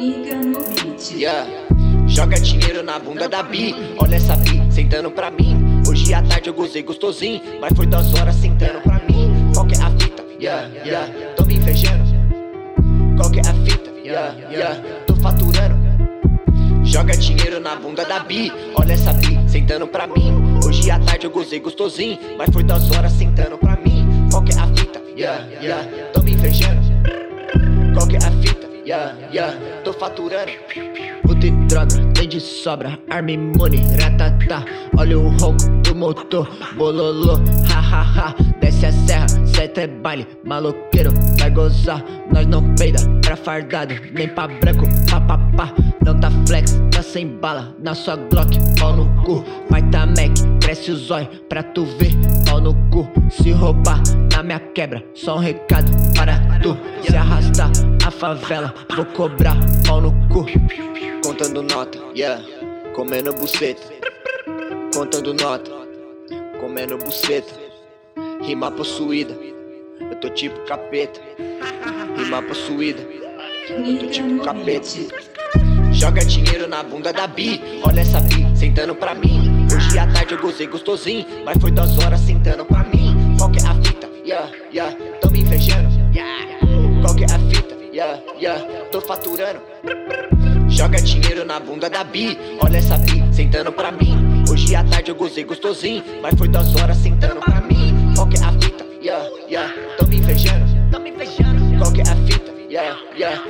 Yeah. Joga dinheiro na bunda da Bi. Olha essa Bi sentando pra mim. Hoje à tarde eu gozei gostosinho. Mas foi duas horas sentando pra mim. Qual que é a fita? Yeah, yeah. Tô me invejando. Qual que é a fita? Yeah, yeah. Tô faturando. Joga dinheiro na bunda da Bi. Olha essa Bi sentando pra mim. Hoje à tarde eu gozei gostosinho. Mas foi duas horas sentando pra mim. Qual que é a fita? Yeah, yeah. Tô me invejando. Yeah, yeah. Tô faturando. Puta droga, tem de sobra. Arma imune, ratatá. Olha o ronco do motor. Bololô, ha ha ha. Desce a serra, certo é baile. Maloqueiro, vai gozar. Nós não peida pra fardado, nem pra branco, pá pá pá. Não tá flex, tá sem bala. Na sua Glock, pau no cu. Vai tá Mac, cresce o zóio pra tu ver. Pau no cu, se roubar na minha quebra. Só um recado para tu. Se arrastar favela, vou cobrar pau no cu. Contando nota, yeah, comendo buceta. Contando nota, comendo buceta. Rima possuída, eu tô tipo capeta. Rima possuída, eu tô tipo capeta. Joga dinheiro na bunda da Bi, olha essa Bi sentando pra mim. Hoje à tarde eu gozei gostosinho, mas foi duas horas sentando pra mim. Qual que é a fita? Yeah, yeah, Yeah, yeah, tô faturando. Joga dinheiro na bunda da Bi, olha essa Bi sentando pra mim. Hoje à tarde eu gozei gostosinho, mas foi duas horas sentando pra mim. Qual que é a fita? Yeah, yeah, tô me invejando. Tô. Qual que é a fita? Yeah, yeah,